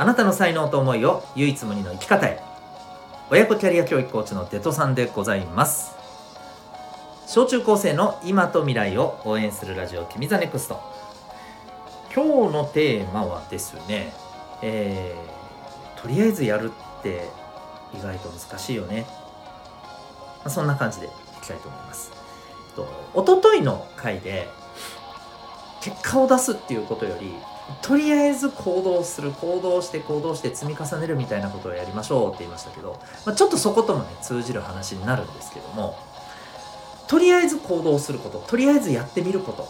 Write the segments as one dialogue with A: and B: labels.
A: あなたの才能と思いを唯一無二の生き方へ。親子キャリア教育コーチのデトさんでございます。小中高生の今と未来を応援するラジオ「君 the NEXT。今日のテーマはですね、えー、とりあえずやるって意外と難しいよね、まあ、そんな感じでいきたいと思います。えっと一昨日の回で結果を出すっていうことよりとりあえず行動する行動して行動して積み重ねるみたいなことをやりましょうって言いましたけど、まあ、ちょっとそこともね通じる話になるんですけどもとりあえず行動することとりあえずやってみること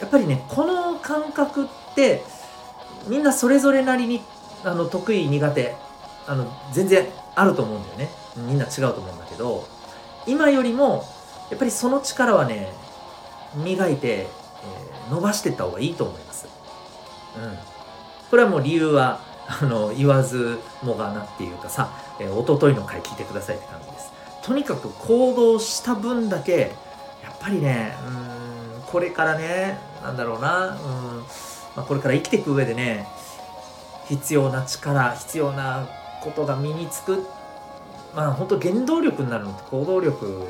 A: やっぱりねこの感覚ってみんなそれぞれなりにあの得意苦手あの全然あると思うんだよねみんな違うと思うんだけど今よりもやっぱりその力はね磨いてえー、伸ばしていった方がいいと思います。これはもう理由は、あの、言わずもがなっていうかさ、えー、一昨日の回聞いてくださいって感じです。とにかく行動した分だけ、やっぱりね、うん、これからね、なんだろうな、うん、まあ、これから生きていく上でね、必要な力、必要なことが身につく、まあ本当原動力になるのって行動力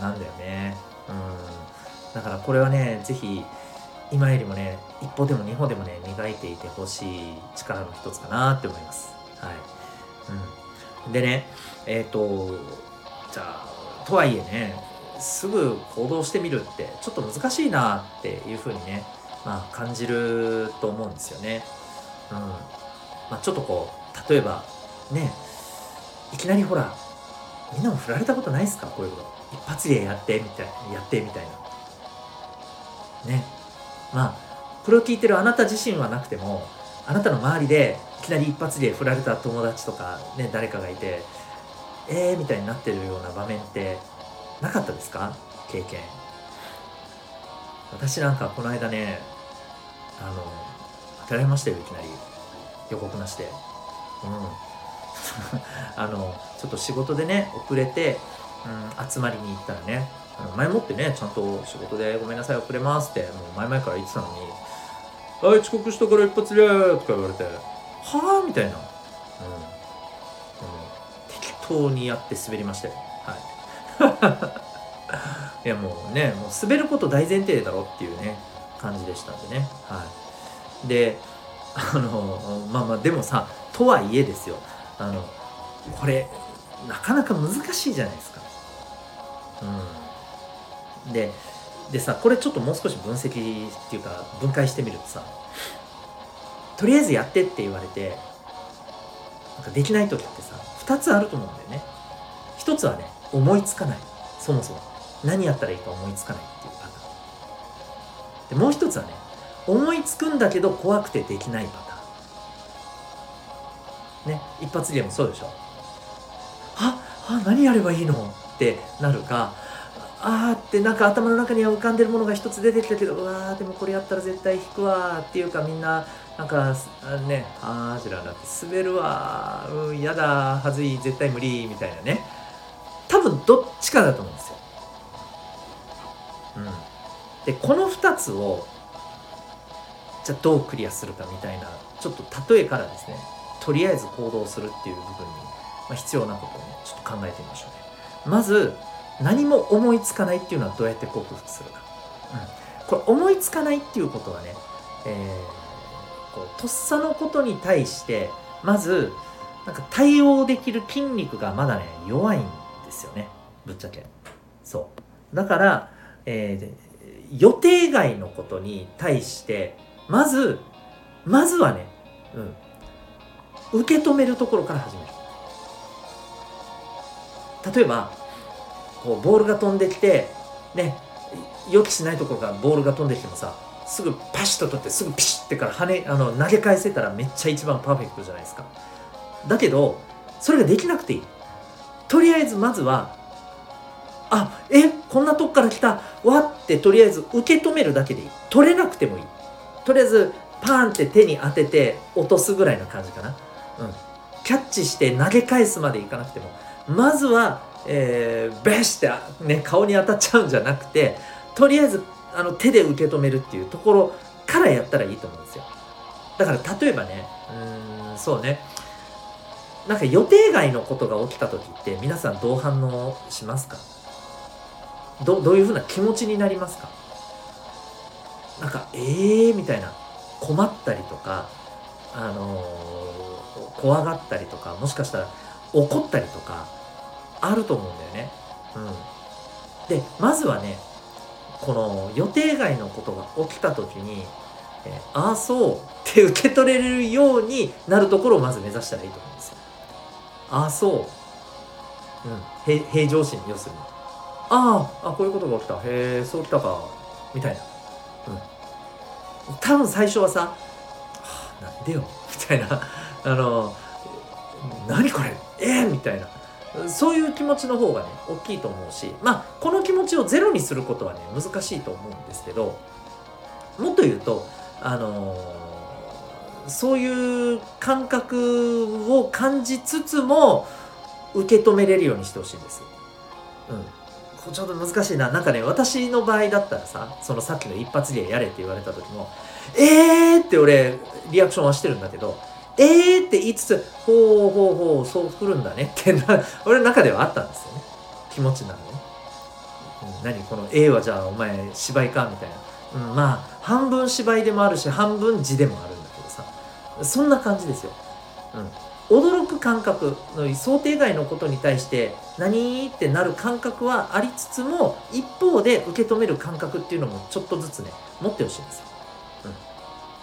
A: なんだよね。うんだからこれはね是非今よりもね一歩でも二歩でもね磨いていてほしい力の一つかなって思います。はい、うん、でねえっ、ー、とじゃあとはいえねすぐ行動してみるってちょっと難しいなっていうふうにねまあ感じると思うんですよね。うん。まあちょっとこう例えばねいきなりほらみんなも振られたことないですか？こういうこと。一発でやってみたいやってみたいな。ね。まあこれを聞いてるあなた自身はなくてもあなたの周りでいきなり一発で振られた友達とかね誰かがいてえーみたいになってるような場面ってなかったですか？経験。私なんかこの間ねあの当たられましたよいきなり。予告なしで。うん。あのちょっと仕事でね遅れて、うん、集まりに行ったらね前もってねちゃんと仕事でごめんなさい遅れますってもう前々から言ってたのに「はい遅刻したから一発で」とか言われて「はあ?」みたいな、うん、うん、適当にやって滑りましたよはい。いやもうねもう滑ること大前提だろっていうね感じでしたんでね。はい。であのまあまあでもさとはいえですよ。あのこれなかなか難しいじゃないですか。うん。ででさこれちょっともう少し分析っていうか分解してみるとさとりあえずやってって言われてなんかできない時ってさ2つあると思うんだよね。1つはね思いつかない。そもそも。何やったらいいか思いつかないっていうパターン。でもう1つはね思いつくんだけど怖くてできないパターン。ね一発でもそうでしょ。ああ何やればいいの？ってなるかあーってなんか頭の中には浮かんでるものが一つ出てきたけどうわーでもこれやったら絶対引くわっていうかみんななんかねあーじらだって滑るわうんやだはずい絶対無理みたいなね多分どっちかだと思うんですよ。うん、でこの2つをじゃあどうクリアするかみたいなちょっと例えからですねとりあえず行動するっていう部分に、まあ、必要なことをねちょっと考えてみましょうね。まず何も思いつかないっていうのはどうやって克服するか、うん、これ思いつかないっていうことはね、えー、こうとっさのことに対してまずなんか対応できる筋肉がまだね弱いんですよね。ぶっちゃけ。そう。だから、えー、予定外のことに対してまずまずはね、うん、受け止めるところから始める。例えばこうボールが飛んできてね予期しないところからボールが飛んできてもさすぐパシッと取ってすぐピシッてから跳ねあの投げ返せたらめっちゃ一番パーフェクトじゃないですか。だけどそれができなくていい。とりあえずまずはあえこんなとこから来た。わってとりあえず受け止めるだけでいい。取れなくてもいい。とりあえずパーンって手に当てて落とすぐらいの感じかな。うん。キャッチして投げ返すまでいかなくても。まずは、えー、ベシって、ね、顔に当たっちゃうんじゃなくてとりあえずあの手で受け止めるっていうところからやったらいいと思うんですよ。だから例えばねうんそうね。なんか予定外のことが起きた時って皆さんどう反応しますか？どどういうふうな気持ちになりますか？なんかえーみたいな困ったりとかあのー、怖がったりとかもしかしたら怒ったりとかあると思うんだよね。うん、でまずはねこの予定外のことが起きた時に「えー、ああそう」って受け取れるようになるところをまず目指したらいいと思うんですよ。ああそう。うん、平常心要するに。ああこういうことが起きたへえそうきたかみたいな。うん、多分最初はさ「はあ、なんでよ」みたいなあの「何これえー、みたいなそういう気持ちの方がね大きいと思うしまあこの気持ちをゼロにすることはね難しいと思うんですけどもっと言うとあのー、そういう感覚を感じつつも受け止めれるようにしてほしいんです。うん、ちょっと難しいななんかね私の場合だったらさそのさっきの一発芸やれって言われた時も「えー!」って俺リアクションはしてるんだけどえーって言いつつ、ほうほうほう、そう来るんだねってな、俺の中ではあったんですよね。気持ちなのね。うん、何この A はじゃあお前芝居かみたいな。うん、まあ、半分芝居でもあるし、半分字でもあるんだけどさ。そんな感じですよ。うん。驚く感覚の想定外のことに対して何ってなる感覚はありつつも一方で受け止める感覚っていうのもちょっとずつね持ってほしいんですよ。う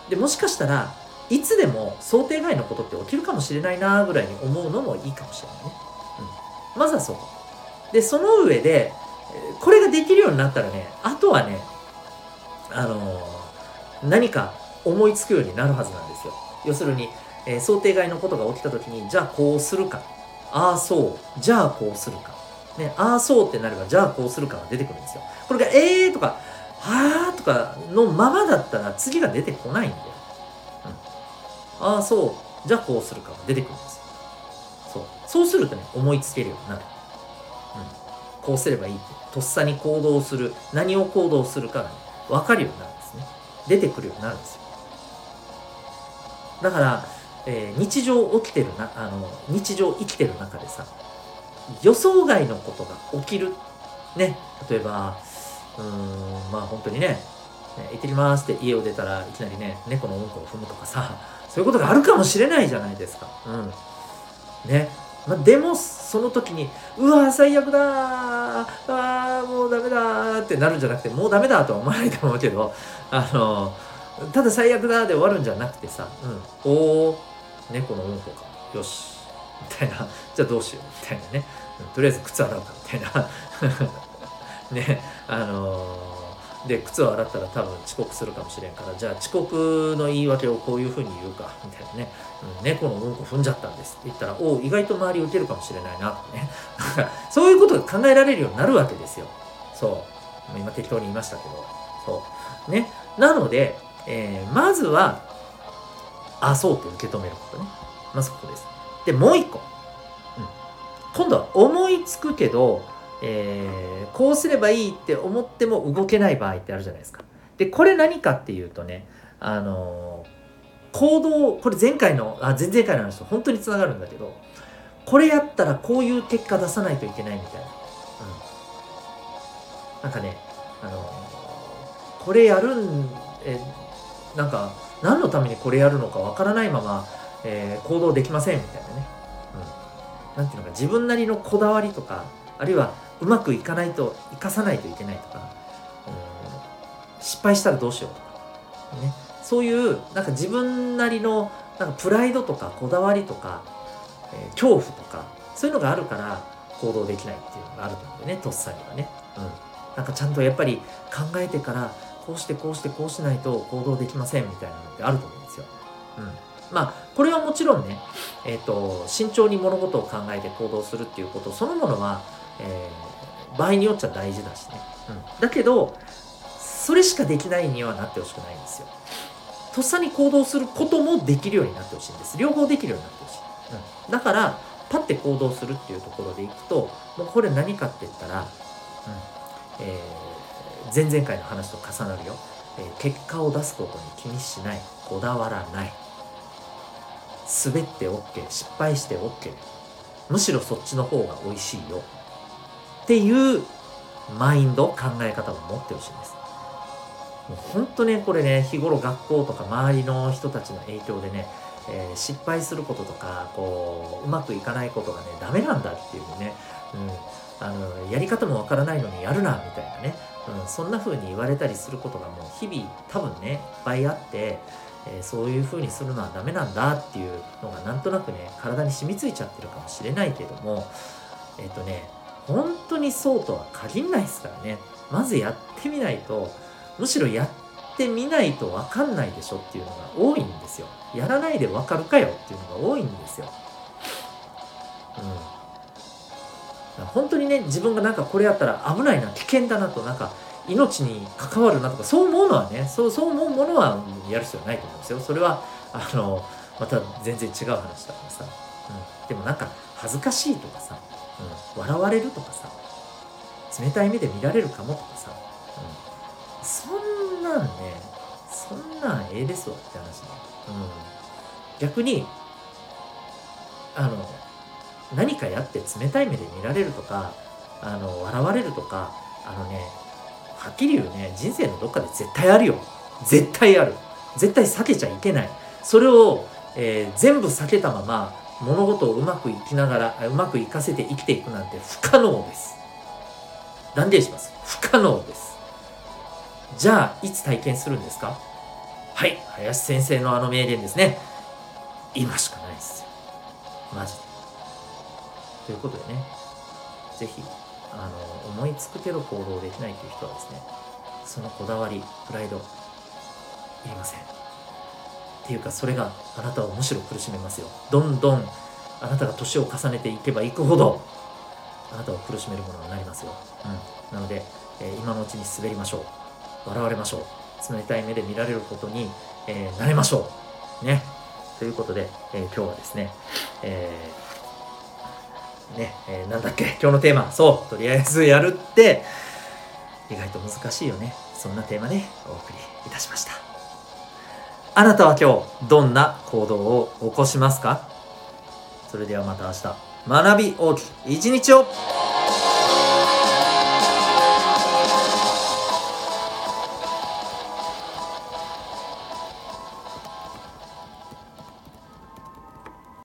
A: ん、でもしかしたらいつでも想定外のことって起きるかもしれないなぐらいに思うのもいいかもしれないね。うん、まずはそこ。で、その上で、これができるようになったらね、あとはね、あのー、何か思いつくようになるはずなんですよ。要するに、えー、想定外のことが起きた時に、じゃあこうするか。ああ、そう。じゃあこうするか。ね、ああ、そうってなれば、じゃあこうするかが出てくるんですよ。これが、えーとか、はーとかのままだったら次が出てこないんだよ。ああそう。じゃあこうするか。出てくるんですそう。そうするとね思いつけるようになる、うん、こうすればいいってとっさに行動する。何を行動するかが、ね、分かるようになるんですね。出てくるようになるんですよ。だから、えー、日常起きてるなあの日常生きてる中でさ予想外のことが起きる。ね。例えばうーんまあ本当にね行ってきますって家を出たらいきなりね猫のうんこを踏むとかさ。そういうことがあるかもしれないじゃないですか。うん。ね。まあ、でも、その時に、うわ最悪だー。あもうダメだってなるんじゃなくて、もうダメだとは思わないと思うけど、あのただ最悪だで終わるんじゃなくてさ、うん、おー、猫のうんこか、よし、みたいな、じゃあどうしよう、みたいなね、うん、とりあえず靴洗うか、みたいな、ね、あのーで靴を洗ったら多分遅刻するかもしれんからじゃあ遅刻の言い訳をこういうふうに言うかみたいなね、うん、猫のうんこ踏んじゃったんですって言ったらおお意外と周り受けるかもしれないなとかね。そういうことが考えられるようになるわけですよ。そう。今適当に言いましたけど。そう。ね。なので、えー、まずはあそうって受け止めることね。まずここです。でもう一個、うん、今度は思いつくけどえー、こうすればいいって思っても動けない場合ってあるじゃないですか。でこれ何かっていうとねあの、行動これ前回のあ前々回の話と本当につながるんだけどこれやったらこういう結果出さないといけないみたいな。うん、なんかねあの、これやるんえなんか何のためにこれやるのかわからないまま、えー、行動できませんみたいなね。うん、なんていうのか自分なりのこだわりとかあるいはうまくいかないと生かさないといけないとか、うん、失敗したらどうしようとか、ね、そういうなんか自分なりのなんかプライドとかこだわりとか、えー、恐怖とかそういうのがあるから行動できないっていうのがあると思うんだよねとっさにはね。うん、なんかちゃんとやっぱり考えてからこうしてこうしてこうしないと行動できませんみたいなのってあると思うんですよ。うん、まあこれはもちろんね、えーと、慎重に物事を考えて行動するっていうことそのものは、えー、場合によっちゃ大事だしね、うん、だけどそれしかできないにはなってほしくないんですよ。とっさに行動することもできるようになってほしいんです。両方できるようになってほしい、うん、だからパッて行動するっていうところでいくともうこれ何かって言ったら、うん。えー、前々回の話と重なるよ、えー、結果を出すことに気にしない。こだわらない。滑って OK 失敗して OK むしろそっちの方が美味しいよっていうマインド考え方を持ってほしいんです。もう本当ねこれね日頃学校とか周りの人たちの影響でね、えー、失敗することとかこううまくいかないことがねダメなんだっていうね、うん、あのやり方もわからないのにやるなみたいなね、うん、そんな風に言われたりすることがもう日々多分ねいっぱいあってえ、そういう風にするのはダメなんだっていうのがなんとなくね体に染みついちゃってるかもしれないけどもえっ、とね本当にそうとは限らないですからね。まずやってみないとむしろやってみないと分かんないでしょっていうのが多いんですよ。やらないで分かるかよっていうのが多いんですよ。うん。本当にね自分がなんかこれやったら危ないな危険だなとなんか命に関わるなとかそう思うのはねそうそう思うものはやる必要ないと思うんですよ。それはあのまた全然違う話だからさ、うん、でもなんか恥ずかしいとかさ、うん、笑われるとかさ冷たい目で見られるかもとかさ、うん、そんなんねそんなんええですわって話ね、うん、逆にあの何かやって冷たい目で見られるとかあの笑われるとかあのねはっきり言うね人生のどっかで絶対あるよ。絶対ある。絶対避けちゃいけない。それを、えー、全部避けたまま物事をうまくいきながらうまくいかせて生きていくなんて不可能です。断言します。不可能です。じゃあいつ体験するんですか？はい林先生のあの名言ですね。今しかないですよ。マジで。ということでね是非あの思いつくけど行動できないという人はですねそのこだわりプライドいりません。っていうかそれがあなたをむしろ苦しめますよ。どんどんあなたが年を重ねていけばいくほどあなたを苦しめるものになりますよ、うん、なので、えー、今のうちに滑りましょう。笑われましょう。冷たい目で見られることに、えー、慣れましょう。ね。ということで、えー、今日はですね、えーね、えー、なんだっけ、今日のテーマ、そう、とりあえずやるって、意外と難しいよね。そんなテーマね、お送りいたしました。あなたは今日、どんな行動を起こしますか？それではまた明日、学び大きい一日を。